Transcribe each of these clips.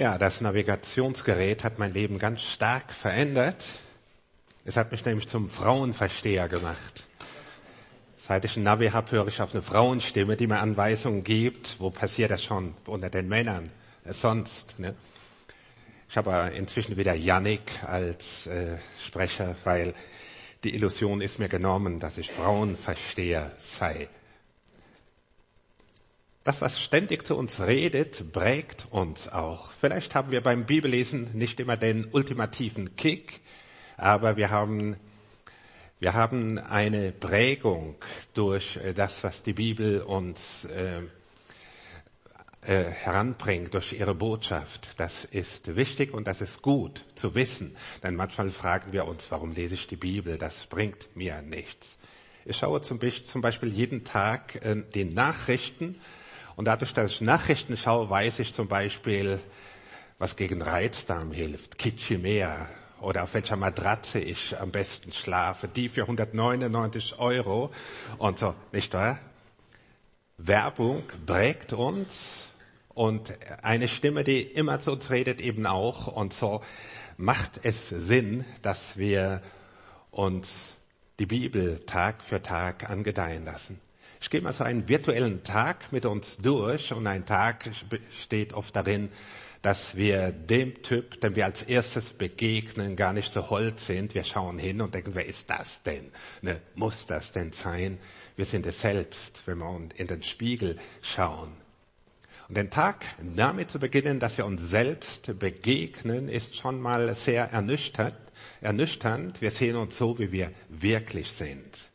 Ja, das Navigationsgerät hat mein Leben ganz stark verändert. Es hat mich nämlich zum Frauenversteher gemacht. Seit ich ein Navi habe, höre ich auf eine Frauenstimme, die mir Anweisungen gibt. Wo passiert das schon? Unter den Männern. Äh, sonst. Ne? Ich habe inzwischen wieder Yannick als äh, Sprecher, weil die Illusion ist mir genommen, dass ich Frauenversteher sei. Das, was ständig zu uns redet, prägt uns auch. Vielleicht haben wir beim Bibellesen nicht immer den ultimativen Kick, aber wir haben, wir haben eine Prägung durch äh, das, was die Bibel uns äh, äh, heranbringt durch ihre Botschaft. Das ist wichtig und das ist gut zu wissen. Denn manchmal fragen wir uns, warum lese ich die Bibel? Das bringt mir nichts. Ich schaue zum Beispiel jeden Tag äh, die Nachrichten und dadurch, dass ich Nachrichten schaue, weiß ich zum Beispiel, was gegen Reizdarm hilft, Kitschimea oder auf welcher Matratze ich am besten schlafe, die für 199 Euro. Und so, nicht wahr? Werbung prägt uns. Und eine Stimme, die immer zu uns redet, eben auch. Und so macht es Sinn, dass wir uns die Bibel Tag für Tag angedeihen lassen. Ich gehe mal so einen virtuellen Tag mit uns durch und ein Tag steht oft darin, dass wir dem Typ, dem wir als erstes begegnen, gar nicht so hold sind. Wir schauen hin und denken, wer ist das denn? Ne, muss das denn sein? Wir sind es selbst, wenn wir in den Spiegel schauen. Und den Tag damit zu beginnen, dass wir uns selbst begegnen, ist schon mal sehr ernüchternd. ernüchternd. Wir sehen uns so, wie wir wirklich sind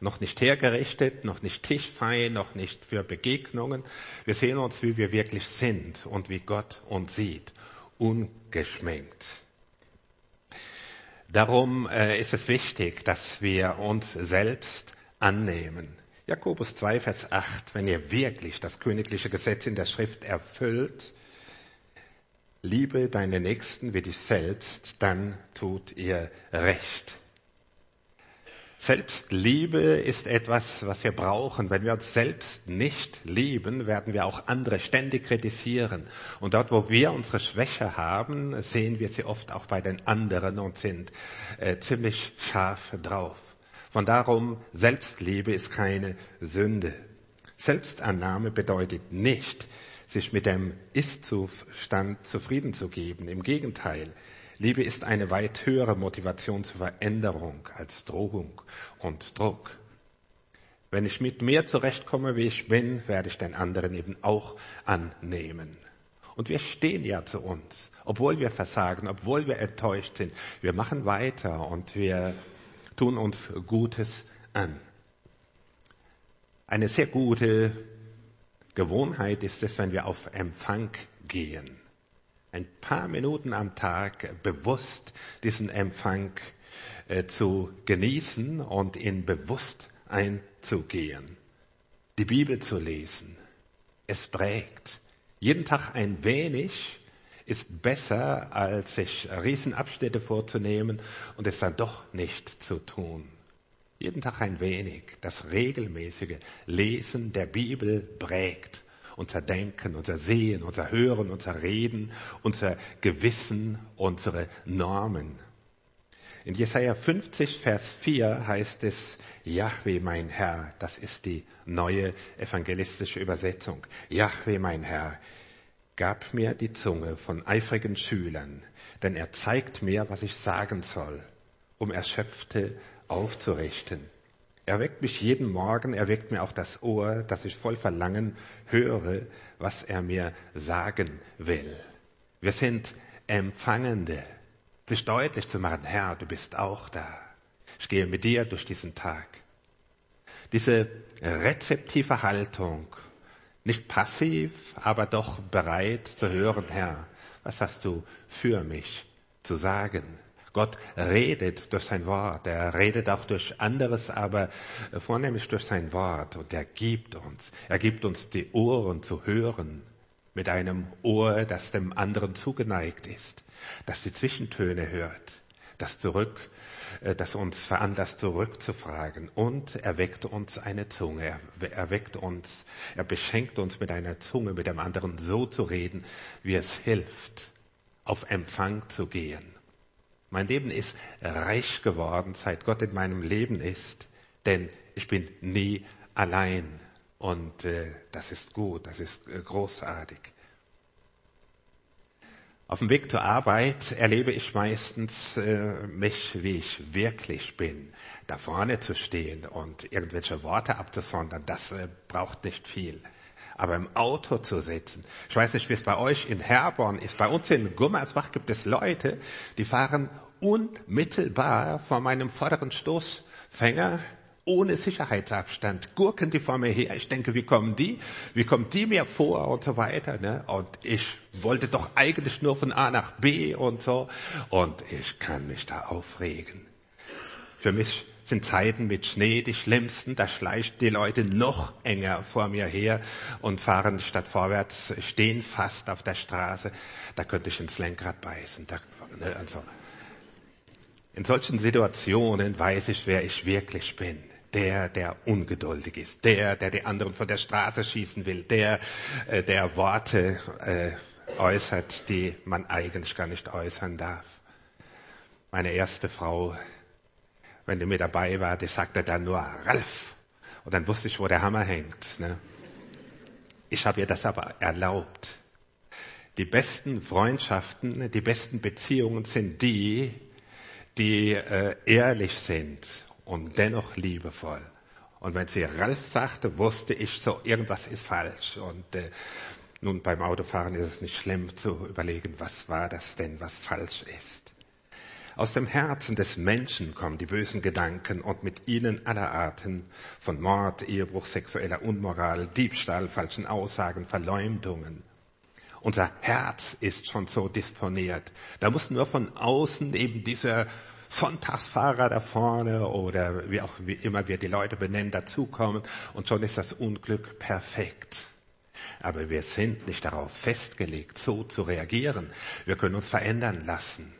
noch nicht hergerichtet, noch nicht tischfein, noch nicht für Begegnungen. Wir sehen uns, wie wir wirklich sind und wie Gott uns sieht, ungeschminkt. Darum äh, ist es wichtig, dass wir uns selbst annehmen. Jakobus 2, Vers 8, wenn ihr wirklich das königliche Gesetz in der Schrift erfüllt, liebe deine Nächsten wie dich selbst, dann tut ihr Recht. Selbstliebe ist etwas, was wir brauchen. Wenn wir uns selbst nicht lieben, werden wir auch andere ständig kritisieren. Und dort, wo wir unsere Schwäche haben, sehen wir sie oft auch bei den anderen und sind äh, ziemlich scharf drauf. Von darum, Selbstliebe ist keine Sünde. Selbstannahme bedeutet nicht, sich mit dem Ist-Zustand zufrieden zu geben. Im Gegenteil. Liebe ist eine weit höhere Motivation zur Veränderung als Drohung und Druck. Wenn ich mit mir zurechtkomme, wie ich bin, werde ich den anderen eben auch annehmen. Und wir stehen ja zu uns, obwohl wir versagen, obwohl wir enttäuscht sind. Wir machen weiter und wir tun uns Gutes an. Eine sehr gute Gewohnheit ist es, wenn wir auf Empfang gehen ein paar Minuten am Tag bewusst diesen Empfang äh, zu genießen und in bewusst einzugehen. Die Bibel zu lesen. Es prägt. Jeden Tag ein wenig ist besser, als sich Riesenabschnitte vorzunehmen und es dann doch nicht zu tun. Jeden Tag ein wenig. Das regelmäßige Lesen der Bibel prägt unser Denken, unser Sehen, unser Hören, unser Reden, unser Gewissen, unsere Normen. In Jesaja 50, Vers 4 heißt es, Yahweh mein Herr, das ist die neue evangelistische Übersetzung. Yahweh mein Herr, gab mir die Zunge von eifrigen Schülern, denn er zeigt mir, was ich sagen soll, um Erschöpfte aufzurichten. Er weckt mich jeden Morgen, er weckt mir auch das Ohr, dass ich voll Verlangen höre, was er mir sagen will. Wir sind Empfangende, sich deutlich zu machen, Herr, du bist auch da. Ich gehe mit dir durch diesen Tag. Diese rezeptive Haltung, nicht passiv, aber doch bereit zu hören, Herr, was hast du für mich zu sagen? Gott redet durch sein Wort. Er redet auch durch anderes, aber vornehmlich durch sein Wort. Und er gibt uns. Er gibt uns die Ohren zu hören. Mit einem Ohr, das dem anderen zugeneigt ist. Das die Zwischentöne hört. das zurück, äh, das uns veranlasst, zurückzufragen. Und er weckt uns eine Zunge. Er, weckt uns, er beschenkt uns mit einer Zunge, mit dem anderen so zu reden, wie es hilft, auf Empfang zu gehen. Mein Leben ist reich geworden, seit Gott in meinem Leben ist, denn ich bin nie allein. Und äh, das ist gut, das ist äh, großartig. Auf dem Weg zur Arbeit erlebe ich meistens äh, mich, wie ich wirklich bin. Da vorne zu stehen und irgendwelche Worte abzusondern, das äh, braucht nicht viel. Aber im Auto zu sitzen, ich weiß nicht, wie es bei euch in Herborn ist, bei uns in Gummersbach gibt es Leute, die fahren unmittelbar vor meinem vorderen Stoßfänger ohne Sicherheitsabstand, gurken die vor mir her. Ich denke, wie kommen die? Wie kommen die mir vor und so weiter? Ne? Und ich wollte doch eigentlich nur von A nach B und so. Und ich kann mich da aufregen. Für mich sind Zeiten mit Schnee die schlimmsten. Da schleichen die Leute noch enger vor mir her und fahren statt vorwärts, stehen fast auf der Straße. Da könnte ich ins Lenkrad beißen. Da, ne, also. In solchen Situationen weiß ich, wer ich wirklich bin der, der ungeduldig ist, der, der die anderen von der Straße schießen will, der, äh, der Worte äh, äußert, die man eigentlich gar nicht äußern darf. Meine erste Frau, wenn die mit dabei war, die sagte dann nur Ralf. Und dann wusste ich, wo der Hammer hängt. Ne? Ich habe ihr das aber erlaubt. Die besten Freundschaften, die besten Beziehungen sind die, die äh, ehrlich sind und dennoch liebevoll. Und wenn sie Ralf sagte, wusste ich so, irgendwas ist falsch. Und äh, nun beim Autofahren ist es nicht schlimm zu überlegen, was war das denn, was falsch ist. Aus dem Herzen des Menschen kommen die bösen Gedanken und mit ihnen aller Arten von Mord, Ehebruch, sexueller Unmoral, Diebstahl, falschen Aussagen, Verleumdungen. Unser Herz ist schon so disponiert. Da muss nur von außen eben dieser Sonntagsfahrer da vorne oder wie auch wie immer wir die Leute benennen, dazukommen und schon ist das Unglück perfekt. Aber wir sind nicht darauf festgelegt, so zu reagieren. Wir können uns verändern lassen.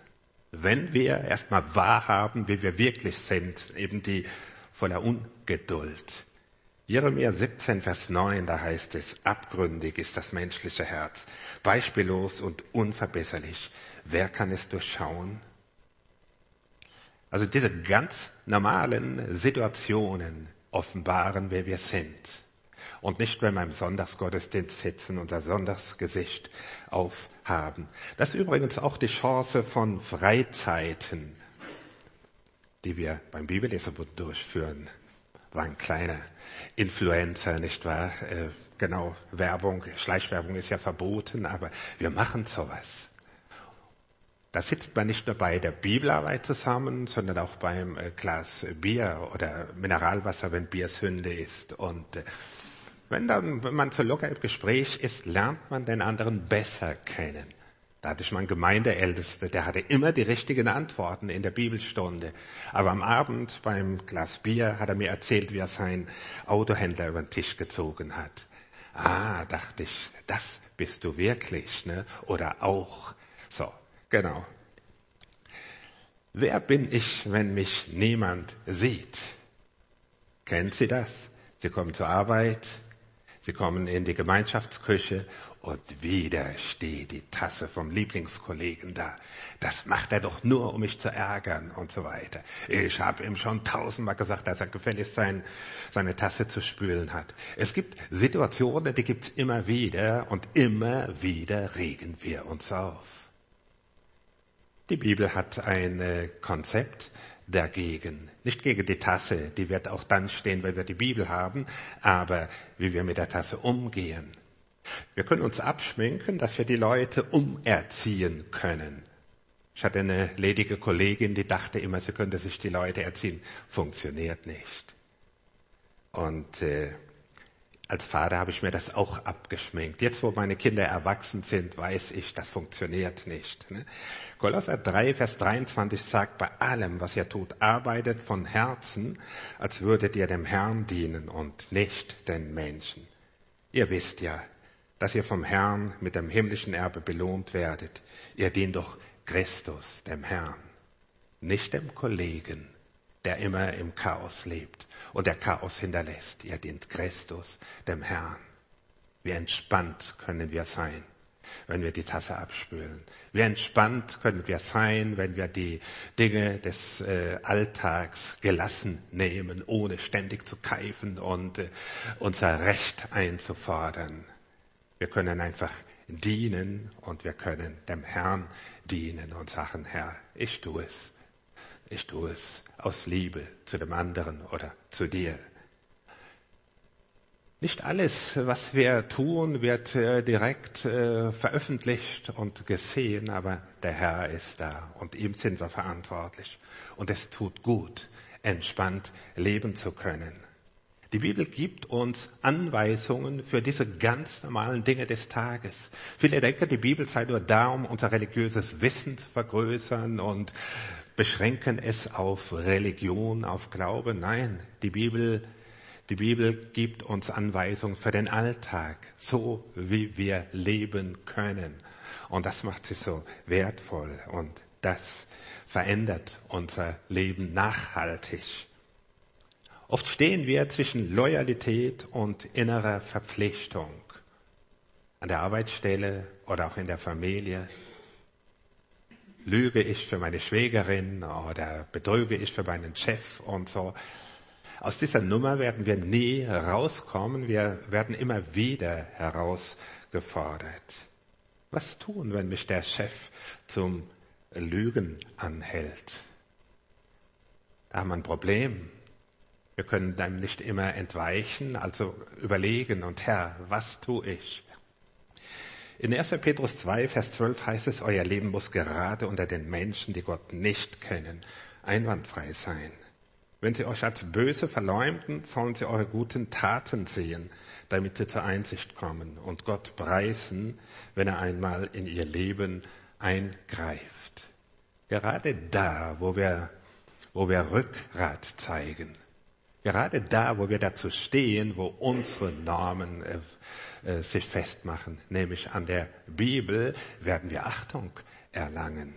Wenn wir erstmal wahrhaben, wie wir wirklich sind, eben die voller Ungeduld. Jeremia 17, Vers 9, da heißt es, abgründig ist das menschliche Herz, beispiellos und unverbesserlich. Wer kann es durchschauen? Also diese ganz normalen Situationen offenbaren, wer wir sind. Und nicht, wenn wir im Sonntagsgottesdienst sitzen, unser Sonntagsgesicht aufhaben. Das ist übrigens auch die Chance von Freizeiten, die wir beim Bibellesebund durchführen. War ein kleiner Influencer, nicht wahr? Äh, genau, Werbung, Schleichwerbung ist ja verboten, aber wir machen sowas. Da sitzt man nicht nur bei der Bibelarbeit zusammen, sondern auch beim äh, Glas Bier oder Mineralwasser, wenn Bier Sünde ist. Und äh, wenn dann, wenn man so locker im Gespräch ist, lernt man den anderen besser kennen. Da hatte ich meinen Gemeindeälteste, der hatte immer die richtigen Antworten in der Bibelstunde. Aber am Abend beim Glas Bier hat er mir erzählt, wie er seinen Autohändler über den Tisch gezogen hat. Ah, dachte ich, das bist du wirklich, ne? Oder auch. So, Genau. Wer bin ich, wenn mich niemand sieht? Kennt Sie das? Sie kommen zur Arbeit, Sie kommen in die Gemeinschaftsküche und wieder steht die Tasse vom Lieblingskollegen da. Das macht er doch nur, um mich zu ärgern und so weiter. Ich habe ihm schon tausendmal gesagt, dass er gefälligst sein, seine Tasse zu spülen hat. Es gibt Situationen, die gibt's immer wieder und immer wieder regen wir uns auf. Die Bibel hat ein äh, Konzept dagegen. Nicht gegen die Tasse, die wird auch dann stehen, wenn wir die Bibel haben, aber wie wir mit der Tasse umgehen. Wir können uns abschminken, dass wir die Leute umerziehen können. Ich hatte eine ledige Kollegin, die dachte immer, sie könnte sich die Leute erziehen. Funktioniert nicht. Und äh, als Vater habe ich mir das auch abgeschminkt. Jetzt, wo meine Kinder erwachsen sind, weiß ich, das funktioniert nicht. Ne? Kolosser 3, Vers 23 sagt, bei allem, was ihr tut, arbeitet von Herzen, als würdet ihr dem Herrn dienen und nicht den Menschen. Ihr wisst ja, dass ihr vom Herrn mit dem himmlischen Erbe belohnt werdet. Ihr dient doch Christus, dem Herrn. nicht dem Kollegen, der immer im Chaos lebt und der Chaos hinterlässt. Ihr dient Christus, dem Herrn. Wie entspannt können wir sein, wenn wir die Tasse abspülen. Wie entspannt können wir sein, wenn wir die Dinge des äh, Alltags gelassen nehmen, ohne ständig zu keifen und äh, unser Recht einzufordern. Wir können einfach dienen und wir können dem Herrn dienen und sagen, Herr, ich tue es. Ich tue es aus Liebe zu dem anderen oder zu dir. Nicht alles, was wir tun, wird äh, direkt äh, veröffentlicht und gesehen, aber der Herr ist da und ihm sind wir verantwortlich. Und es tut gut, entspannt leben zu können. Die Bibel gibt uns Anweisungen für diese ganz normalen Dinge des Tages. Viele denken, die Bibel sei nur da, um unser religiöses Wissen zu vergrößern und beschränken es auf Religion, auf Glaube. Nein, die Bibel die Bibel gibt uns Anweisungen für den Alltag, so wie wir leben können. Und das macht sie so wertvoll und das verändert unser Leben nachhaltig. Oft stehen wir zwischen Loyalität und innerer Verpflichtung. An der Arbeitsstelle oder auch in der Familie. Lüge ich für meine Schwägerin oder betrüge ich für meinen Chef und so. Aus dieser Nummer werden wir nie rauskommen. Wir werden immer wieder herausgefordert. Was tun, wenn mich der Chef zum Lügen anhält? Da haben wir ein Problem. Wir können dem nicht immer entweichen, also überlegen und Herr, was tue ich? In 1. Petrus 2, Vers 12 heißt es, euer Leben muss gerade unter den Menschen, die Gott nicht kennen, einwandfrei sein. Wenn sie euch als böse verleumden, sollen sie eure guten Taten sehen, damit sie zur Einsicht kommen und Gott preisen, wenn er einmal in ihr Leben eingreift. Gerade da, wo wir, wo wir Rückgrat zeigen, gerade da, wo wir dazu stehen, wo unsere Normen äh, sich festmachen, nämlich an der Bibel, werden wir Achtung erlangen.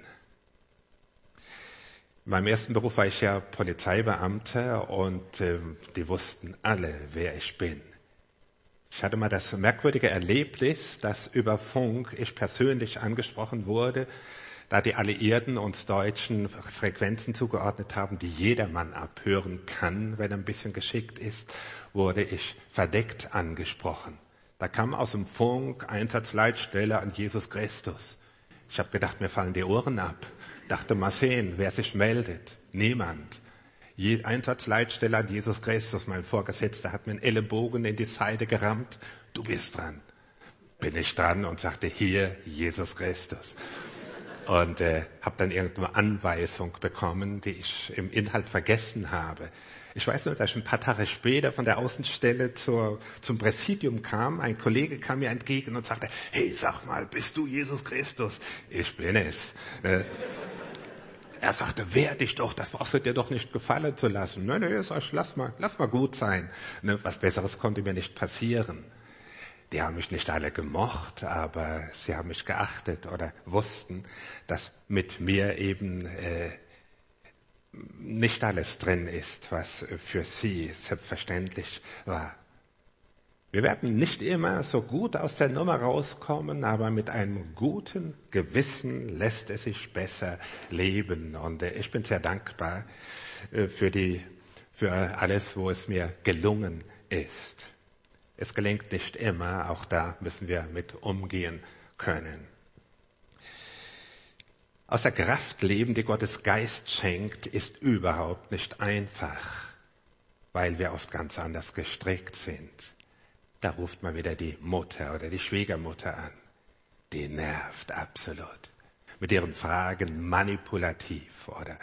In meinem ersten Beruf war ich ja Polizeibeamter und äh, die wussten alle, wer ich bin. Ich hatte mal das merkwürdige Erlebnis, dass über Funk ich persönlich angesprochen wurde, da die Alliierten uns Deutschen Frequenzen zugeordnet haben, die jedermann abhören kann, wenn er ein bisschen geschickt ist, wurde ich verdeckt angesprochen. Da kam aus dem Funk Einsatzleitstelle an Jesus Christus. Ich habe gedacht, mir fallen die Ohren ab. Dachte mal sehen, wer sich meldet. Niemand. Je, Einsatzleitstelle an Jesus Christus, mein Vorgesetzter, hat mir einen Ellenbogen in die Seite gerammt. Du bist dran. Bin ich dran und sagte, hier Jesus Christus. Und äh, habe dann irgendeine Anweisung bekommen, die ich im Inhalt vergessen habe. Ich weiß nur, dass ich ein paar Tage später von der Außenstelle zur, zum Präsidium kam. Ein Kollege kam mir entgegen und sagte, hey, sag mal, bist du Jesus Christus? Ich bin es. Äh, er sagte, wehr dich doch, das brauchst du dir doch nicht gefallen zu lassen. Nein, nein, ich, lass mal, lass mal gut sein. Ne, was Besseres konnte mir nicht passieren. Die haben mich nicht alle gemocht, aber sie haben mich geachtet oder wussten, dass mit mir eben äh, nicht alles drin ist, was für sie selbstverständlich war. Wir werden nicht immer so gut aus der Nummer rauskommen, aber mit einem guten Gewissen lässt es sich besser leben. Und äh, ich bin sehr dankbar äh, für die, für alles, wo es mir gelungen ist. Es gelingt nicht immer, auch da müssen wir mit umgehen können. Aus der Kraft leben, die Gottes Geist schenkt, ist überhaupt nicht einfach, weil wir oft ganz anders gestrickt sind. Da ruft man wieder die Mutter oder die Schwiegermutter an. Die nervt absolut. Mit ihren Fragen manipulativ oder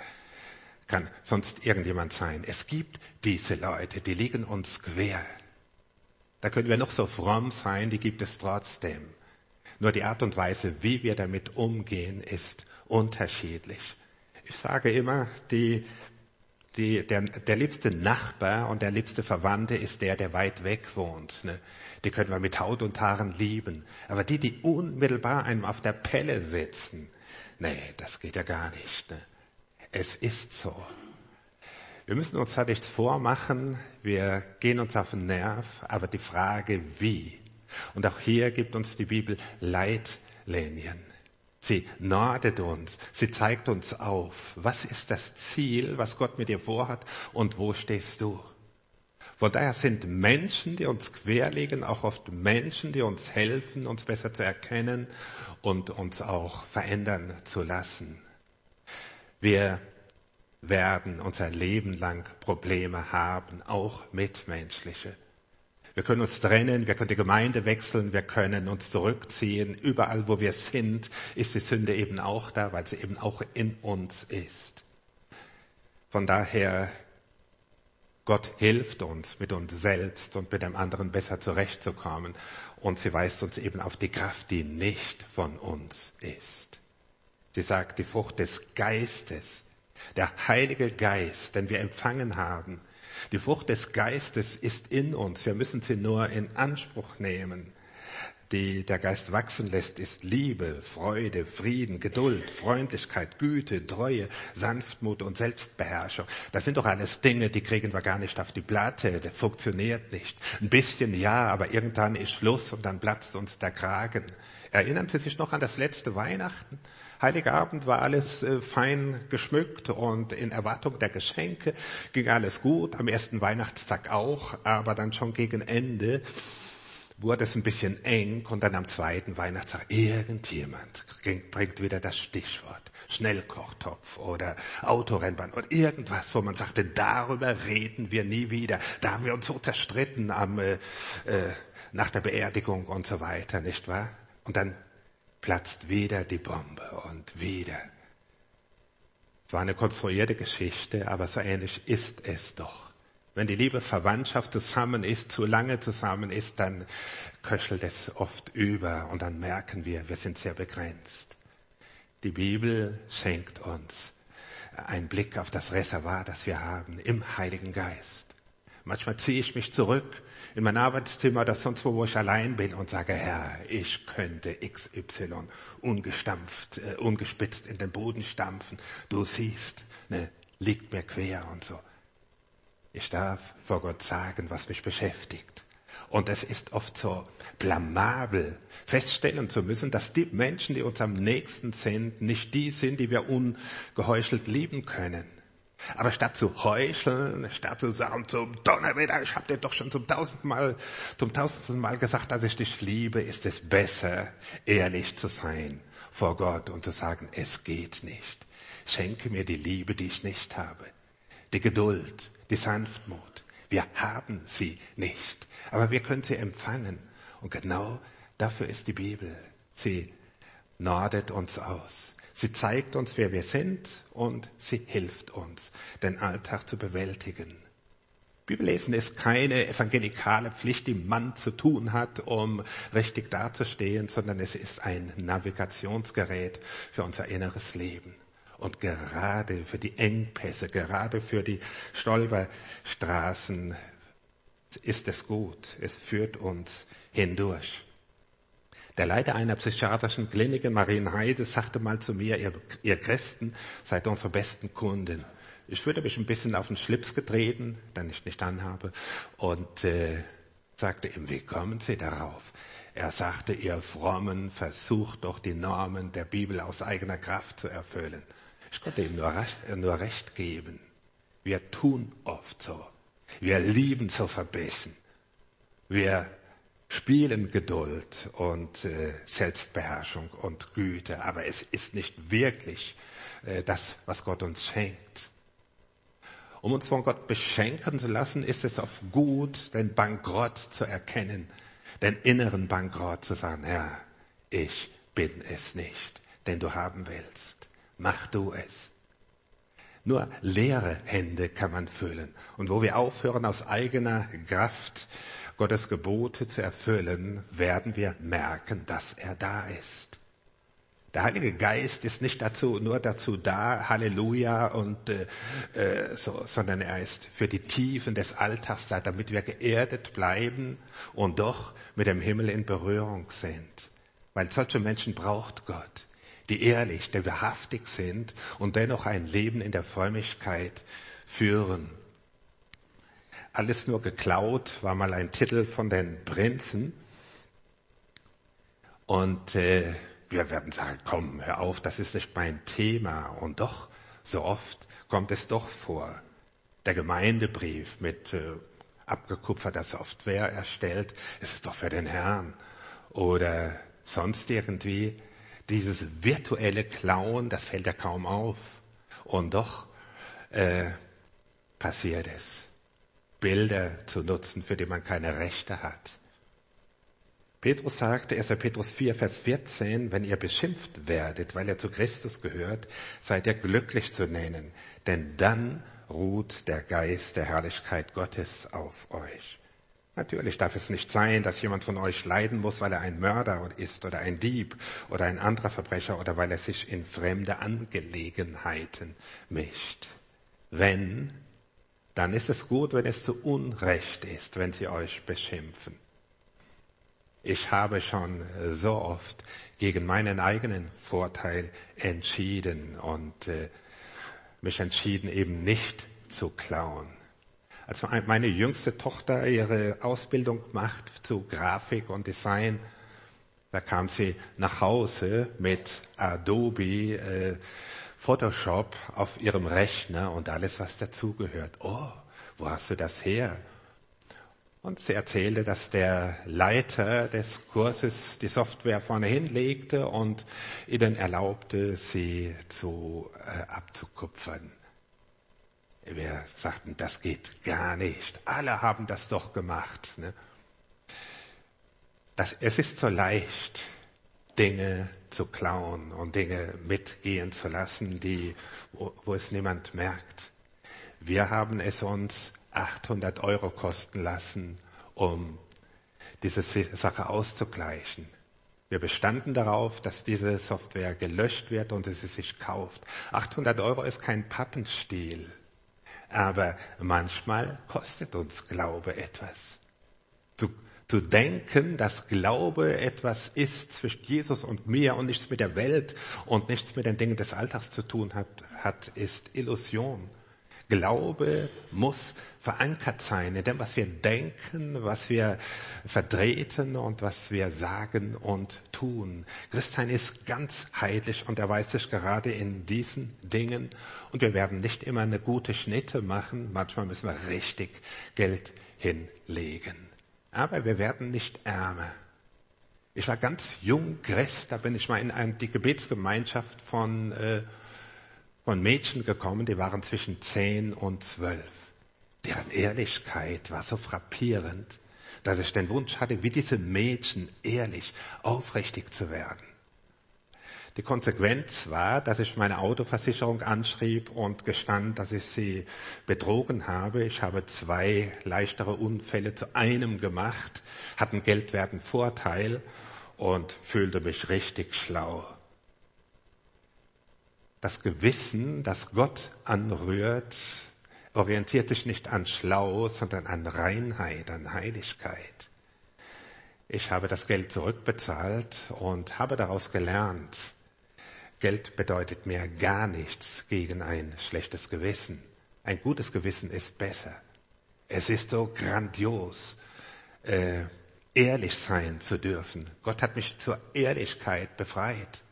kann sonst irgendjemand sein. Es gibt diese Leute, die liegen uns quer. Da können wir noch so fromm sein, die gibt es trotzdem. Nur die Art und Weise, wie wir damit umgehen, ist unterschiedlich. Ich sage immer, die die, der, der liebste Nachbar und der liebste Verwandte ist der, der weit weg wohnt. Ne? Die können wir mit Haut und Haaren lieben. Aber die, die unmittelbar einem auf der Pelle sitzen, nee, das geht ja gar nicht. Ne? Es ist so. Wir müssen uns da nichts vormachen. Wir gehen uns auf den Nerv. Aber die Frage, wie? Und auch hier gibt uns die Bibel Leitlinien. Sie nordet uns. Sie zeigt uns auf. Was ist das Ziel, was Gott mit dir vorhat? Und wo stehst du? Von daher sind Menschen, die uns querlegen, auch oft Menschen, die uns helfen, uns besser zu erkennen und uns auch verändern zu lassen. Wir werden unser Leben lang Probleme haben, auch mitmenschliche. Wir können uns trennen, wir können die Gemeinde wechseln, wir können uns zurückziehen. Überall, wo wir sind, ist die Sünde eben auch da, weil sie eben auch in uns ist. Von daher Gott hilft uns, mit uns selbst und mit dem anderen besser zurechtzukommen. Und sie weist uns eben auf die Kraft, die nicht von uns ist. Sie sagt, die Frucht des Geistes, der Heilige Geist, den wir empfangen haben, die Frucht des Geistes ist in uns. Wir müssen sie nur in Anspruch nehmen die der Geist wachsen lässt, ist Liebe, Freude, Frieden, Geduld, Freundlichkeit, Güte, Treue, Sanftmut und Selbstbeherrschung. Das sind doch alles Dinge, die kriegen wir gar nicht auf die Platte. Das funktioniert nicht. Ein bisschen ja, aber irgendwann ist Schluss und dann platzt uns der Kragen. Erinnern Sie sich noch an das letzte Weihnachten? Heiligabend war alles äh, fein geschmückt und in Erwartung der Geschenke ging alles gut. Am ersten Weihnachtstag auch, aber dann schon gegen Ende wurde es ein bisschen eng und dann am zweiten Weihnachtstag irgendjemand bringt wieder das Stichwort Schnellkochtopf oder Autorennbahn oder irgendwas, wo man sagte, darüber reden wir nie wieder. Da haben wir uns so zerstritten am, äh, äh, nach der Beerdigung und so weiter, nicht wahr? Und dann platzt wieder die Bombe und wieder. Es war eine konstruierte Geschichte, aber so ähnlich ist es doch. Wenn die liebe Verwandtschaft zusammen ist, zu lange zusammen ist, dann köchelt es oft über und dann merken wir, wir sind sehr begrenzt. Die Bibel schenkt uns einen Blick auf das Reservoir, das wir haben im Heiligen Geist. Manchmal ziehe ich mich zurück in mein Arbeitszimmer oder sonst wo, wo ich allein bin und sage, Herr, ich könnte XY ungestampft, äh, ungespitzt in den Boden stampfen. Du siehst, ne, liegt mir quer und so. Ich darf vor Gott sagen, was mich beschäftigt. Und es ist oft so blamabel, feststellen zu müssen, dass die Menschen, die uns am nächsten sind, nicht die sind, die wir ungeheuchelt lieben können. Aber statt zu heucheln, statt zu sagen, zum Donnerwetter, ich habe dir doch schon zum tausendsten Mal, zum tausendsten Mal gesagt, dass ich dich liebe, ist es besser, ehrlich zu sein vor Gott und zu sagen, es geht nicht. Schenke mir die Liebe, die ich nicht habe, die Geduld, die Sanftmut. Wir haben sie nicht, aber wir können sie empfangen. Und genau dafür ist die Bibel. Sie nordet uns aus. Sie zeigt uns, wer wir sind und sie hilft uns, den Alltag zu bewältigen. Bibellesen ist keine evangelikale Pflicht, die man zu tun hat, um richtig dazustehen, sondern es ist ein Navigationsgerät für unser inneres Leben. Und gerade für die Engpässe, gerade für die Stolperstraßen ist es gut. Es führt uns hindurch. Der Leiter einer psychiatrischen Klinik in Marienheide sagte mal zu mir, ihr, ihr Christen seid unsere besten Kunden. Ich würde mich ein bisschen auf den Schlips getreten, den ich nicht anhabe, und äh, sagte ihm, wie kommen Sie darauf? Er sagte, ihr Frommen versucht doch die Normen der Bibel aus eigener Kraft zu erfüllen. Ich konnte ihm nur recht, nur recht geben. Wir tun oft so. Wir lieben zu verbissen. Wir spielen Geduld und äh, Selbstbeherrschung und Güte, aber es ist nicht wirklich äh, das, was Gott uns schenkt. Um uns von Gott beschenken zu lassen, ist es oft gut, den Bankrott zu erkennen, den inneren Bankrott zu sagen, Herr, ich bin es nicht, den du haben willst mach du es. Nur leere Hände kann man füllen. Und wo wir aufhören, aus eigener Kraft Gottes Gebote zu erfüllen, werden wir merken, dass er da ist. Der Heilige Geist ist nicht dazu, nur dazu da, Halleluja und äh, äh, so, sondern er ist für die Tiefen des Alltags da, damit wir geerdet bleiben und doch mit dem Himmel in Berührung sind. Weil solche Menschen braucht Gott die ehrlich, die wahrhaftig sind und dennoch ein Leben in der Frömmigkeit führen. Alles nur geklaut war mal ein Titel von den Prinzen. Und äh, wir werden sagen, komm, hör auf, das ist nicht mein Thema. Und doch, so oft kommt es doch vor. Der Gemeindebrief mit äh, abgekupferter Software erstellt, es ist doch für den Herrn. Oder sonst irgendwie dieses virtuelle Klauen, das fällt ja kaum auf. Und doch äh, passiert es. Bilder zu nutzen, für die man keine Rechte hat. Petrus sagte, 1. Petrus 4, Vers 14, wenn ihr beschimpft werdet, weil ihr zu Christus gehört, seid ihr glücklich zu nennen, denn dann ruht der Geist der Herrlichkeit Gottes auf euch. Natürlich darf es nicht sein, dass jemand von euch leiden muss, weil er ein Mörder ist oder ein Dieb oder ein anderer Verbrecher oder weil er sich in fremde Angelegenheiten mischt. Wenn, dann ist es gut, wenn es zu Unrecht ist, wenn sie euch beschimpfen. Ich habe schon so oft gegen meinen eigenen Vorteil entschieden und äh, mich entschieden, eben nicht zu klauen. Als meine jüngste Tochter ihre Ausbildung macht zu Grafik und Design, da kam sie nach Hause mit Adobe äh, Photoshop auf ihrem Rechner und alles, was dazugehört. Oh, wo hast du das her? Und sie erzählte, dass der Leiter des Kurses die Software vorne hinlegte und ihnen erlaubte, sie zu äh, abzukupfern. Wir sagten, das geht gar nicht. Alle haben das doch gemacht. Ne? Das, es ist so leicht, Dinge zu klauen und Dinge mitgehen zu lassen, die, wo, wo es niemand merkt. Wir haben es uns 800 Euro kosten lassen, um diese Sache auszugleichen. Wir bestanden darauf, dass diese Software gelöscht wird und dass sie sich kauft. 800 Euro ist kein Pappenstiel, aber manchmal kostet uns Glaube etwas. Zu denken, dass Glaube etwas ist zwischen Jesus und mir und nichts mit der Welt und nichts mit den Dingen des Alltags zu tun hat, hat ist Illusion. Glaube muss verankert sein in dem, was wir denken, was wir vertreten und was wir sagen und tun. Christsein ist ganz heilig und erweist sich gerade in diesen Dingen. Und wir werden nicht immer eine gute Schnitte machen. Manchmal müssen wir richtig Geld hinlegen. Aber wir werden nicht ärmer. Ich war ganz jung Christ, da bin ich mal in eine, die Gebetsgemeinschaft von, äh, von Mädchen gekommen, die waren zwischen zehn und zwölf. Deren Ehrlichkeit war so frappierend, dass ich den Wunsch hatte, wie diese Mädchen ehrlich, aufrichtig zu werden. Die Konsequenz war, dass ich meine Autoversicherung anschrieb und gestand, dass ich sie betrogen habe. Ich habe zwei leichtere Unfälle zu einem gemacht, hatten geldwerten Vorteil und fühlte mich richtig schlau. Das Gewissen, das Gott anrührt, orientiert sich nicht an Schlau, sondern an Reinheit, an Heiligkeit. Ich habe das Geld zurückbezahlt und habe daraus gelernt, Geld bedeutet mir gar nichts gegen ein schlechtes Gewissen. Ein gutes Gewissen ist besser. Es ist so grandios, äh, ehrlich sein zu dürfen. Gott hat mich zur Ehrlichkeit befreit.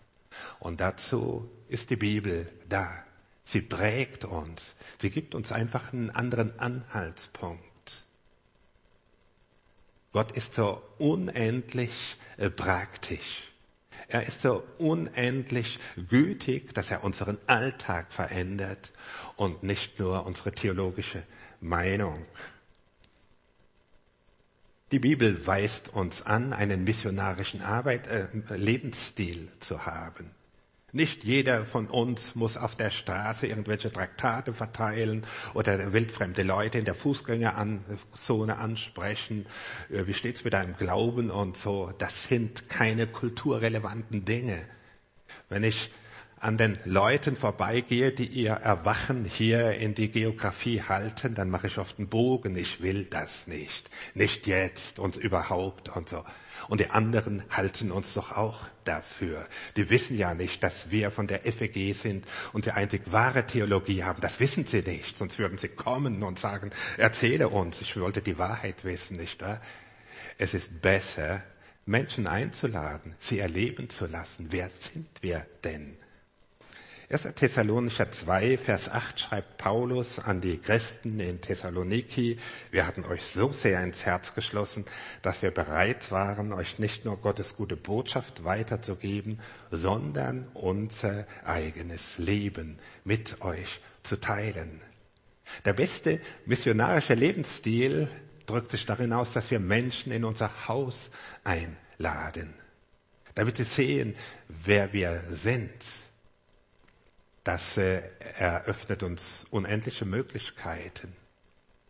Und dazu ist die Bibel da. Sie prägt uns. Sie gibt uns einfach einen anderen Anhaltspunkt. Gott ist so unendlich äh, praktisch. Er ist so unendlich gütig, dass er unseren Alltag verändert und nicht nur unsere theologische Meinung. Die Bibel weist uns an, einen missionarischen Arbeit, äh, Lebensstil zu haben. Nicht jeder von uns muss auf der Straße irgendwelche Traktate verteilen oder wildfremde Leute in der Fußgängerzone ansprechen. Äh, wie steht's mit deinem Glauben und so? Das sind keine kulturrelevanten Dinge. Wenn ich an den Leuten vorbeigehe, die ihr Erwachen hier in die Geografie halten, dann mache ich oft einen Bogen. Ich will das nicht. Nicht jetzt und überhaupt und so. Und die anderen halten uns doch auch dafür. Die wissen ja nicht, dass wir von der FEG sind und die einzig wahre Theologie haben. Das wissen sie nicht. Sonst würden sie kommen und sagen, erzähle uns. Ich wollte die Wahrheit wissen, nicht wahr? Es ist besser, Menschen einzuladen, sie erleben zu lassen. Wer sind wir denn? 1. Thessalonicher 2, Vers 8 schreibt Paulus an die Christen in Thessaloniki, wir hatten euch so sehr ins Herz geschlossen, dass wir bereit waren, euch nicht nur Gottes gute Botschaft weiterzugeben, sondern unser eigenes Leben mit euch zu teilen. Der beste missionarische Lebensstil drückt sich darin aus, dass wir Menschen in unser Haus einladen, damit sie sehen, wer wir sind das äh, eröffnet uns unendliche Möglichkeiten.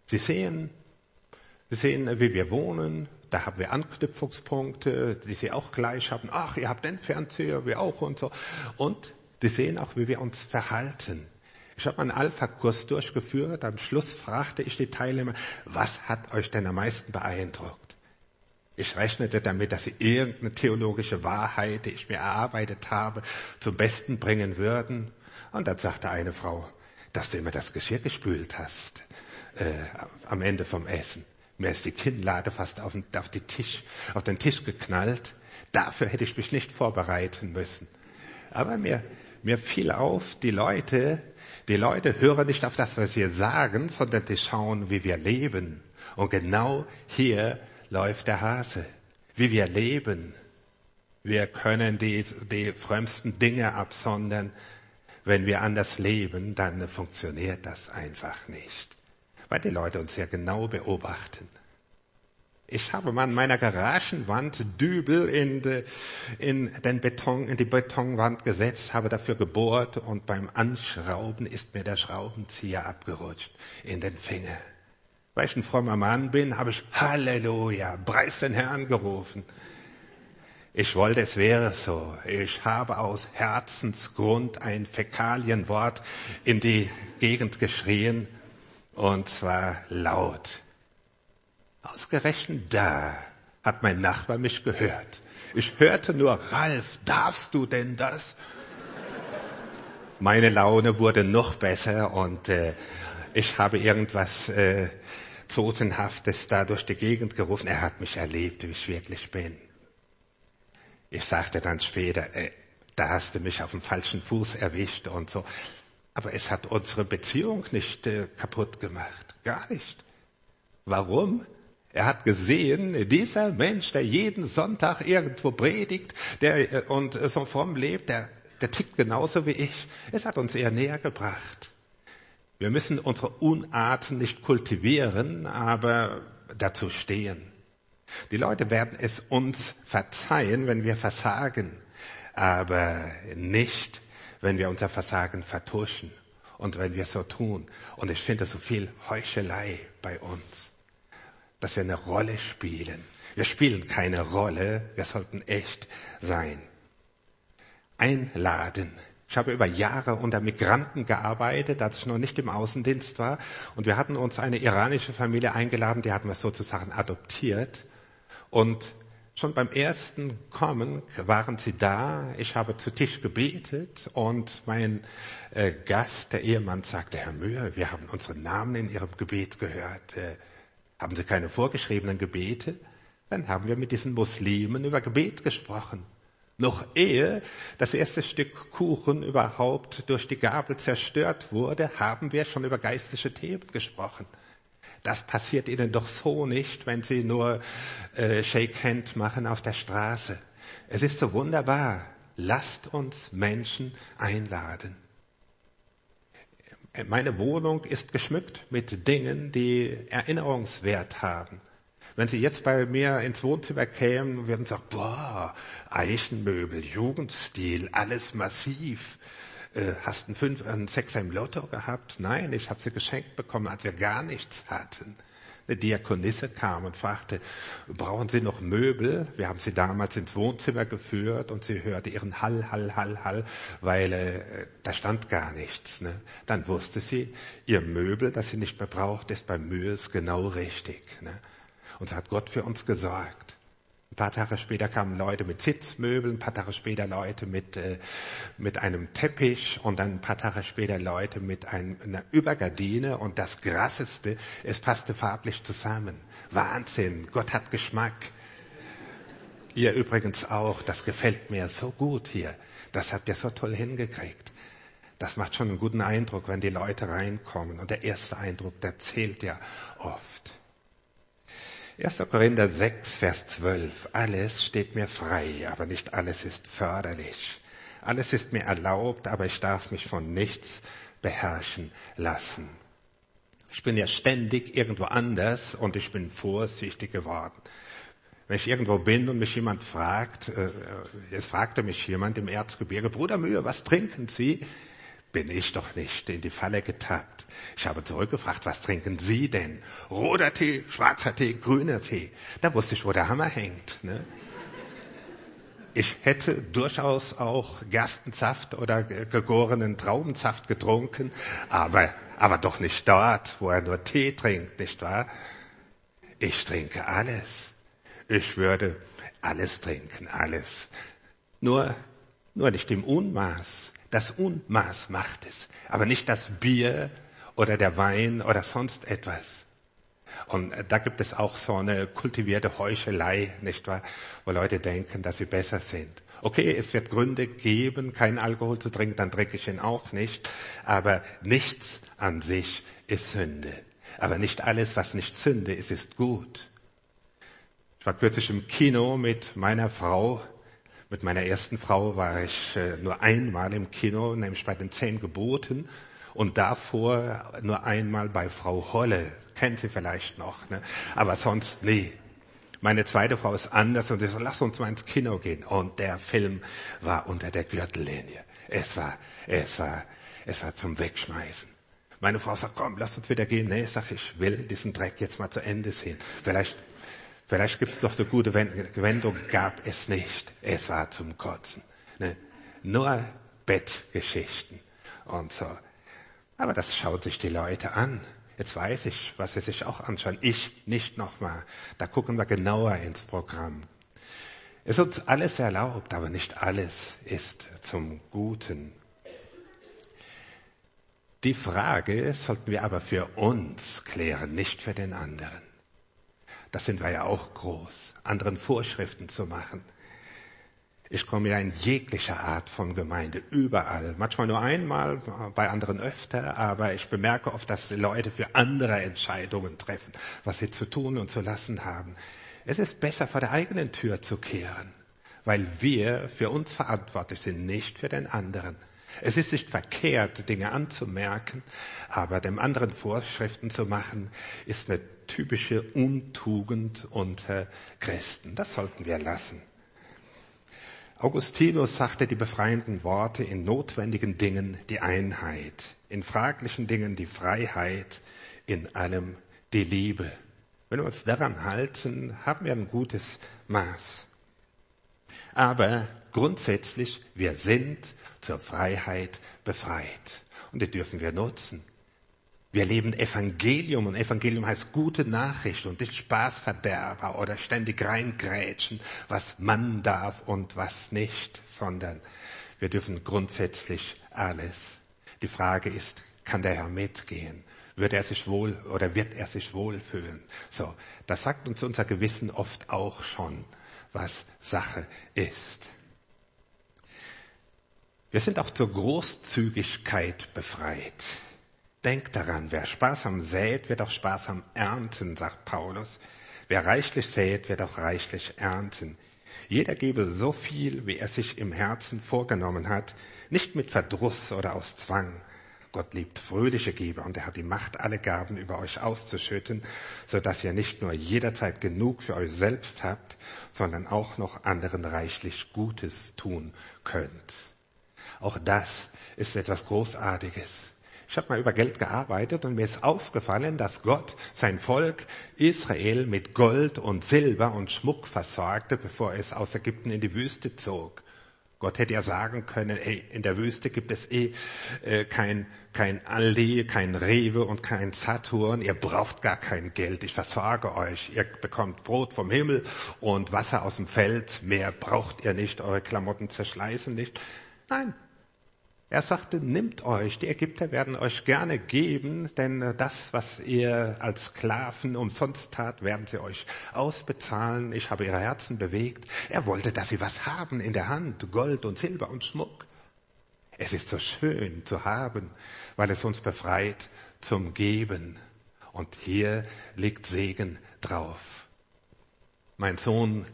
Sie sehen, Sie sehen, wie wir wohnen. Da haben wir Anknüpfungspunkte, die Sie auch gleich haben. Ach, ihr habt den Fernseher, wir auch und so. Und Sie sehen auch, wie wir uns verhalten. Ich habe einen Alpha-Kurs durchgeführt. Am Schluss fragte ich die Teilnehmer, was hat euch denn am meisten beeindruckt? Ich rechnete damit, dass sie irgendeine theologische Wahrheit, die ich mir erarbeitet habe, zum Besten bringen würden. Und dann sagte eine Frau, dass du immer das Geschirr gespült hast äh, am Ende vom Essen. Mir ist die Kinnlade fast auf den, auf, den Tisch, auf den Tisch geknallt. Dafür hätte ich mich nicht vorbereiten müssen. Aber mir, mir fiel auf, die Leute, die Leute hören nicht auf das, was wir sagen, sondern die schauen, wie wir leben. Und genau hier läuft der Hase. Wie wir leben. Wir können die, die frömmsten Dinge absondern, wenn wir anders leben, dann funktioniert das einfach nicht, weil die Leute uns ja genau beobachten. Ich habe mal an meiner Garagenwand Dübel in, de, in den Beton, in die Betonwand gesetzt, habe dafür gebohrt und beim Anschrauben ist mir der Schraubenzieher abgerutscht in den Finger. Weil ich ein frommer Mann bin, habe ich Halleluja, preis den Herrn gerufen. Ich wollte, es wäre so. Ich habe aus Herzensgrund ein Fäkalienwort in die Gegend geschrien und zwar laut. Ausgerechnet da hat mein Nachbar mich gehört. Ich hörte nur, Ralf, darfst du denn das? Meine Laune wurde noch besser und äh, ich habe irgendwas äh, Zotenhaftes da durch die Gegend gerufen. Er hat mich erlebt, wie ich wirklich bin. Ich sagte dann später, äh, da hast du mich auf dem falschen Fuß erwischt und so. Aber es hat unsere Beziehung nicht äh, kaputt gemacht. Gar nicht. Warum? Er hat gesehen, dieser Mensch, der jeden Sonntag irgendwo predigt, der äh, und äh, so fromm lebt, der, der tickt genauso wie ich. Es hat uns eher näher gebracht. Wir müssen unsere Unarten nicht kultivieren, aber dazu stehen. Die Leute werden es uns verzeihen, wenn wir versagen, aber nicht, wenn wir unser Versagen vertuschen und wenn wir so tun. Und ich finde so viel Heuchelei bei uns, dass wir eine Rolle spielen. Wir spielen keine Rolle, wir sollten echt sein. Einladen. Ich habe über Jahre unter Migranten gearbeitet, als ich noch nicht im Außendienst war. Und wir hatten uns eine iranische Familie eingeladen, die hatten wir sozusagen adoptiert. Und schon beim ersten Kommen waren sie da. Ich habe zu Tisch gebetet und mein äh, Gast, der Ehemann, sagte, Herr Mühe, wir haben unseren Namen in Ihrem Gebet gehört. Äh, haben Sie keine vorgeschriebenen Gebete? Dann haben wir mit diesen Muslimen über Gebet gesprochen. Noch ehe das erste Stück Kuchen überhaupt durch die Gabel zerstört wurde, haben wir schon über geistliche Themen gesprochen. Das passiert ihnen doch so nicht, wenn sie nur äh, Shake Hand machen auf der Straße. Es ist so wunderbar. Lasst uns Menschen einladen. Meine Wohnung ist geschmückt mit Dingen, die Erinnerungswert haben. Wenn Sie jetzt bei mir ins Wohnzimmer kämen, würden Sie sagen, boah, Eichenmöbel, Jugendstil, alles massiv. Äh, hast einen Fünf, einen Sechser im Lotto gehabt? Nein, ich habe sie geschenkt bekommen, als wir gar nichts hatten. Eine Diakonisse kam und fragte, brauchen Sie noch Möbel? Wir haben sie damals ins Wohnzimmer geführt und sie hörte ihren Hall, Hall, Hall, Hall, weil äh, da stand gar nichts. Ne? Dann wusste sie, ihr Möbel, das sie nicht mehr braucht, ist bei Mühes genau richtig. Ne? Und so hat Gott für uns gesorgt. Paar Tage später kamen Leute mit Sitzmöbeln, ein paar Tage später Leute mit, äh, mit einem Teppich und dann ein paar Tage später Leute mit einem, einer Übergardine und das Grasseste, es passte farblich zusammen. Wahnsinn, Gott hat Geschmack. Ihr übrigens auch, das gefällt mir so gut hier. Das habt ihr so toll hingekriegt. Das macht schon einen guten Eindruck, wenn die Leute reinkommen. Und der erste Eindruck, der zählt ja oft. 1. Korinther 6, Vers 12. Alles steht mir frei, aber nicht alles ist förderlich. Alles ist mir erlaubt, aber ich darf mich von nichts beherrschen lassen. Ich bin ja ständig irgendwo anders und ich bin vorsichtig geworden. Wenn ich irgendwo bin und mich jemand fragt, äh, es fragte mich jemand im Erzgebirge, Bruder Mühe, was trinken Sie? Bin ich doch nicht in die Falle getappt. Ich habe zurückgefragt, was trinken Sie denn? Roter Tee, schwarzer Tee, grüner Tee. Da wusste ich, wo der Hammer hängt. Ne? Ich hätte durchaus auch Gerstensaft oder gegorenen Traubensaft getrunken, aber, aber doch nicht dort, wo er nur Tee trinkt, nicht wahr? Ich trinke alles. Ich würde alles trinken, alles. Nur, nur nicht im Unmaß. Das Unmaß macht es, aber nicht das Bier oder der Wein oder sonst etwas. Und da gibt es auch so eine kultivierte Heuchelei, nicht wahr? Wo Leute denken, dass sie besser sind. Okay, es wird Gründe geben, keinen Alkohol zu trinken, dann trinke ich ihn auch nicht. Aber nichts an sich ist Sünde. Aber nicht alles, was nicht Sünde ist, ist gut. Ich war kürzlich im Kino mit meiner Frau mit meiner ersten Frau war ich äh, nur einmal im Kino, nämlich bei den Zehn Geboten und davor nur einmal bei Frau Holle. Kennt sie vielleicht noch, ne? aber sonst nie. Meine zweite Frau ist anders und sie sagt, lass uns mal ins Kino gehen. Und der Film war unter der Gürtellinie. Es war, es war, es war zum Wegschmeißen. Meine Frau sagt, komm, lass uns wieder gehen. Nee, sag ich, will diesen Dreck jetzt mal zu Ende sehen. Vielleicht Vielleicht gibt es doch eine gute Wendung, gab es nicht. Es war zum Kotzen. Ne? Nur Bettgeschichten und so. Aber das schaut sich die Leute an. Jetzt weiß ich, was sie sich auch anschauen. Ich nicht nochmal. Da gucken wir genauer ins Programm. Es ist uns alles erlaubt, aber nicht alles ist zum Guten. Die Frage sollten wir aber für uns klären, nicht für den anderen. Das sind wir ja auch groß, anderen Vorschriften zu machen. Ich komme ja in jeglicher Art von Gemeinde, überall. Manchmal nur einmal, bei anderen öfter, aber ich bemerke oft, dass Leute für andere Entscheidungen treffen, was sie zu tun und zu lassen haben. Es ist besser, vor der eigenen Tür zu kehren, weil wir für uns verantwortlich sind, nicht für den anderen. Es ist nicht verkehrt, Dinge anzumerken, aber dem anderen Vorschriften zu machen, ist eine typische Untugend unter Christen. Das sollten wir lassen. Augustinus sagte die befreienden Worte in notwendigen Dingen die Einheit, in fraglichen Dingen die Freiheit, in allem die Liebe. Wenn wir uns daran halten, haben wir ein gutes Maß. Aber grundsätzlich, wir sind zur Freiheit befreit. Und die dürfen wir nutzen. Wir leben Evangelium und Evangelium heißt gute Nachricht und nicht Spaßverderber oder ständig reingrätschen, was man darf und was nicht, sondern wir dürfen grundsätzlich alles. Die Frage ist, kann der Herr mitgehen? Wird er sich wohl oder wird er sich wohlfühlen? So, das sagt uns unser Gewissen oft auch schon, was Sache ist. Wir sind auch zur Großzügigkeit befreit. Denkt daran, wer sparsam sät, wird auch sparsam ernten, sagt Paulus. Wer reichlich sät, wird auch reichlich ernten. Jeder gebe so viel, wie er sich im Herzen vorgenommen hat, nicht mit Verdruss oder aus Zwang. Gott liebt fröhliche Geber und er hat die Macht, alle Gaben über euch auszuschütten, so dass ihr nicht nur jederzeit genug für euch selbst habt, sondern auch noch anderen reichlich Gutes tun könnt. Auch das ist etwas Großartiges. Ich habe mal über Geld gearbeitet und mir ist aufgefallen, dass Gott sein Volk Israel mit Gold und Silber und Schmuck versorgte, bevor es aus Ägypten in die Wüste zog. Gott hätte ja sagen können, ey, in der Wüste gibt es eh äh, kein, kein Aldi, kein Rewe und kein Saturn. Ihr braucht gar kein Geld. Ich versorge euch. Ihr bekommt Brot vom Himmel und Wasser aus dem Feld. Mehr braucht ihr nicht. Eure Klamotten zerschleißen nicht. Nein, er sagte, nimmt euch, die Ägypter werden euch gerne geben, denn das, was ihr als Sklaven umsonst tat, werden sie euch ausbezahlen. Ich habe ihre Herzen bewegt. Er wollte, dass sie was haben in der Hand, Gold und Silber und Schmuck. Es ist so schön zu haben, weil es uns befreit zum Geben. Und hier liegt Segen drauf. Mein Sohn,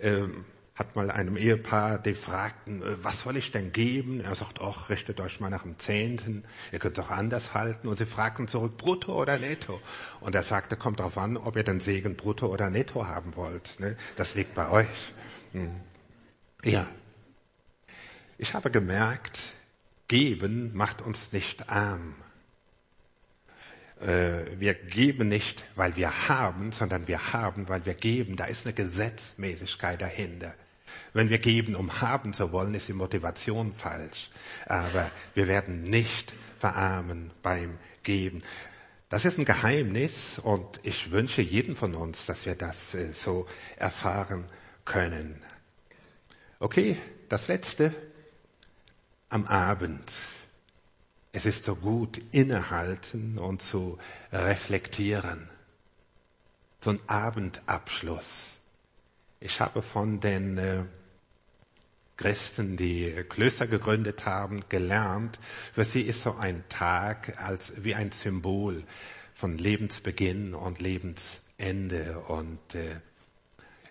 ähm, hat mal einem Ehepaar, die fragten, äh, was soll ich denn geben? Er sagt, ach, richtet euch mal nach dem Zehnten, ihr könnt doch anders halten. Und sie fragten zurück, brutto oder netto? Und er sagte, kommt darauf an, ob ihr den Segen brutto oder netto haben wollt. Ne? Das liegt bei euch. Hm. Ja. Ich habe gemerkt, geben macht uns nicht arm. Äh, wir geben nicht, weil wir haben, sondern wir haben, weil wir geben. Da ist eine Gesetzmäßigkeit dahinter. Wenn wir geben, um haben zu wollen, ist die Motivation falsch. Aber wir werden nicht verarmen beim Geben. Das ist ein Geheimnis und ich wünsche jeden von uns, dass wir das äh, so erfahren können. Okay, das letzte. Am Abend. Es ist so gut, innehalten und zu reflektieren. So ein Abendabschluss. Ich habe von den äh, Christen, die Klöster gegründet haben, gelernt. Für sie ist so ein Tag als wie ein Symbol von Lebensbeginn und Lebensende. Und äh,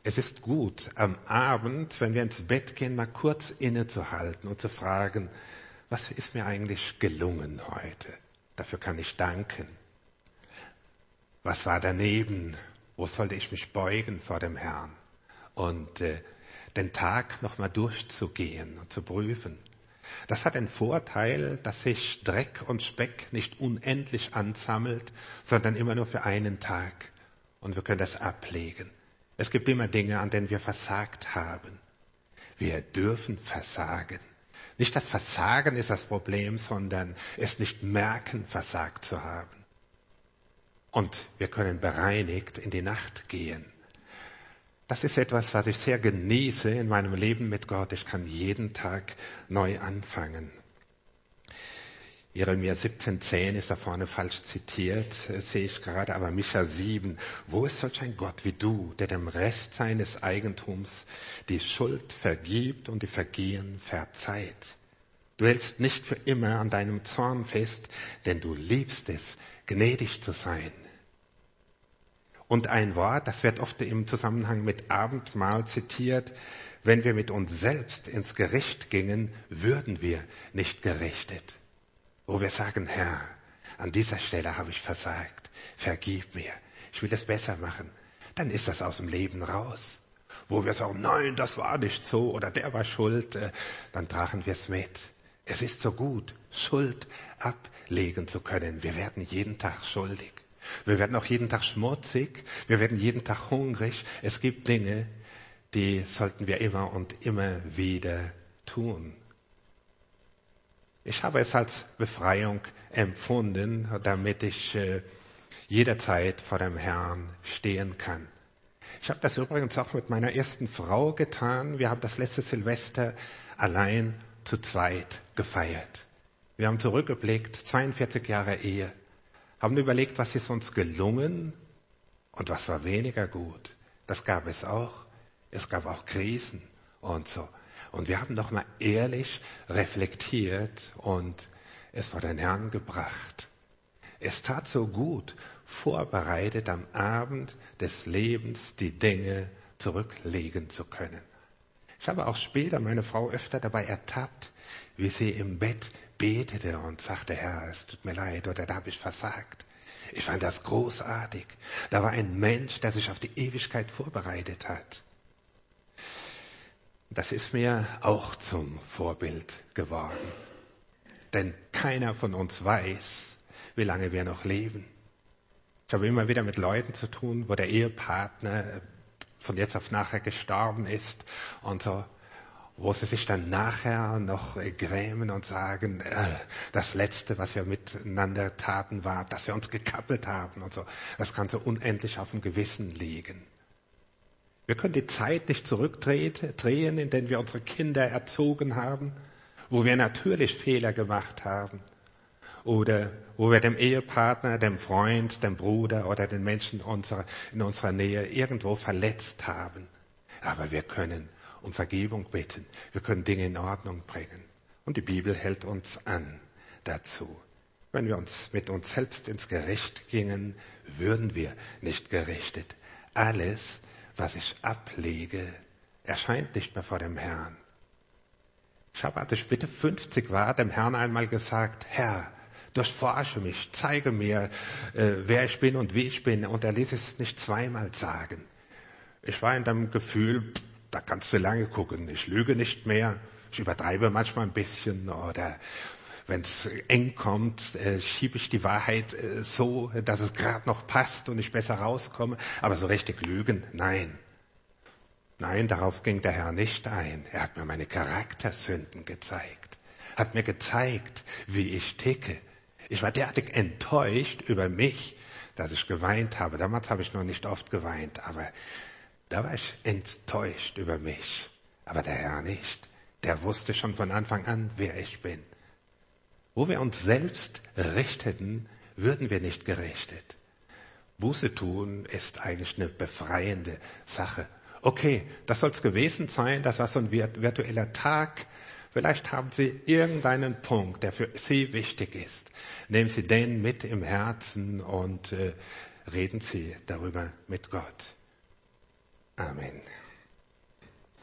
es ist gut, am Abend, wenn wir ins Bett gehen, mal kurz innezuhalten und zu fragen, was ist mir eigentlich gelungen heute? Dafür kann ich danken. Was war daneben? Wo sollte ich mich beugen vor dem Herrn? Und äh, den Tag nochmal durchzugehen und zu prüfen. Das hat den Vorteil, dass sich Dreck und Speck nicht unendlich ansammelt, sondern immer nur für einen Tag. Und wir können das ablegen. Es gibt immer Dinge, an denen wir versagt haben. Wir dürfen versagen. Nicht das Versagen ist das Problem, sondern es nicht merken, versagt zu haben. Und wir können bereinigt in die Nacht gehen. Das ist etwas, was ich sehr genieße in meinem Leben mit Gott. Ich kann jeden Tag neu anfangen. Jeremia 17,10 ist da vorne falsch zitiert, sehe ich gerade, aber Micha 7, wo ist solch ein Gott wie du, der dem Rest seines Eigentums die Schuld vergibt und die Vergehen verzeiht? Du hältst nicht für immer an deinem Zorn fest, denn du liebst es, gnädig zu sein. Und ein Wort, das wird oft im Zusammenhang mit Abendmahl zitiert, wenn wir mit uns selbst ins Gericht gingen, würden wir nicht gerichtet. Wo wir sagen, Herr, an dieser Stelle habe ich versagt, vergib mir, ich will es besser machen, dann ist das aus dem Leben raus. Wo wir sagen, nein, das war nicht so oder der war schuld, äh, dann tragen wir es mit. Es ist so gut, Schuld ablegen zu können. Wir werden jeden Tag schuldig. Wir werden auch jeden Tag schmutzig. Wir werden jeden Tag hungrig. Es gibt Dinge, die sollten wir immer und immer wieder tun. Ich habe es als Befreiung empfunden, damit ich äh, jederzeit vor dem Herrn stehen kann. Ich habe das übrigens auch mit meiner ersten Frau getan. Wir haben das letzte Silvester allein zu zweit gefeiert. Wir haben zurückgeblickt, 42 Jahre Ehe haben überlegt, was ist uns gelungen und was war weniger gut. Das gab es auch. Es gab auch Krisen und so. Und wir haben nochmal ehrlich reflektiert und es vor den Herrn gebracht. Es tat so gut, vorbereitet am Abend des Lebens die Dinge zurücklegen zu können. Ich habe auch später meine Frau öfter dabei ertappt, wie sie im Bett betete und sagte, Herr, es tut mir leid oder da habe ich versagt. Ich fand das großartig. Da war ein Mensch, der sich auf die Ewigkeit vorbereitet hat. Das ist mir auch zum Vorbild geworden. denn keiner von uns weiß, wie lange wir noch leben. Ich habe immer wieder mit Leuten zu tun, wo der Ehepartner von jetzt auf nachher gestorben ist und so, wo sie sich dann nachher noch grämen und sagen, äh, das Letzte, was wir miteinander taten, war, dass wir uns gekappelt haben und so. Das kann so unendlich auf dem Gewissen liegen. Wir können die Zeit nicht zurückdrehen, in der wir unsere Kinder erzogen haben, wo wir natürlich Fehler gemacht haben oder wo wir dem Ehepartner, dem Freund, dem Bruder oder den Menschen in unserer Nähe irgendwo verletzt haben. Aber wir können um Vergebung bitten. Wir können Dinge in Ordnung bringen. Und die Bibel hält uns an dazu. Wenn wir uns mit uns selbst ins Gericht gingen, würden wir nicht gerichtet. Alles, was ich ablege, erscheint nicht mehr vor dem Herrn. Ich bitte 50 war, dem Herrn einmal gesagt, Herr, durchforsche mich, zeige mir, äh, wer ich bin und wie ich bin. Und er ließ es nicht zweimal sagen. Ich war in dem Gefühl, da kannst du lange gucken. Ich lüge nicht mehr. Ich übertreibe manchmal ein bisschen oder wenn es eng kommt, äh, schiebe ich die Wahrheit äh, so, dass es gerade noch passt und ich besser rauskomme. Aber so richtig lügen, nein. Nein, darauf ging der Herr nicht ein. Er hat mir meine Charaktersünden gezeigt, hat mir gezeigt, wie ich ticke. Ich war derartig enttäuscht über mich, dass ich geweint habe. Damals habe ich noch nicht oft geweint, aber da war ich enttäuscht über mich. Aber der Herr nicht. Der wusste schon von Anfang an, wer ich bin. Wo wir uns selbst richteten, würden wir nicht gerichtet. Buße tun ist eigentlich eine befreiende Sache. Okay, das soll's gewesen sein, das war so ein virtueller Tag, Vielleicht haben Sie irgendeinen Punkt, der für Sie wichtig ist. Nehmen Sie den mit im Herzen und äh, reden Sie darüber mit Gott. Amén.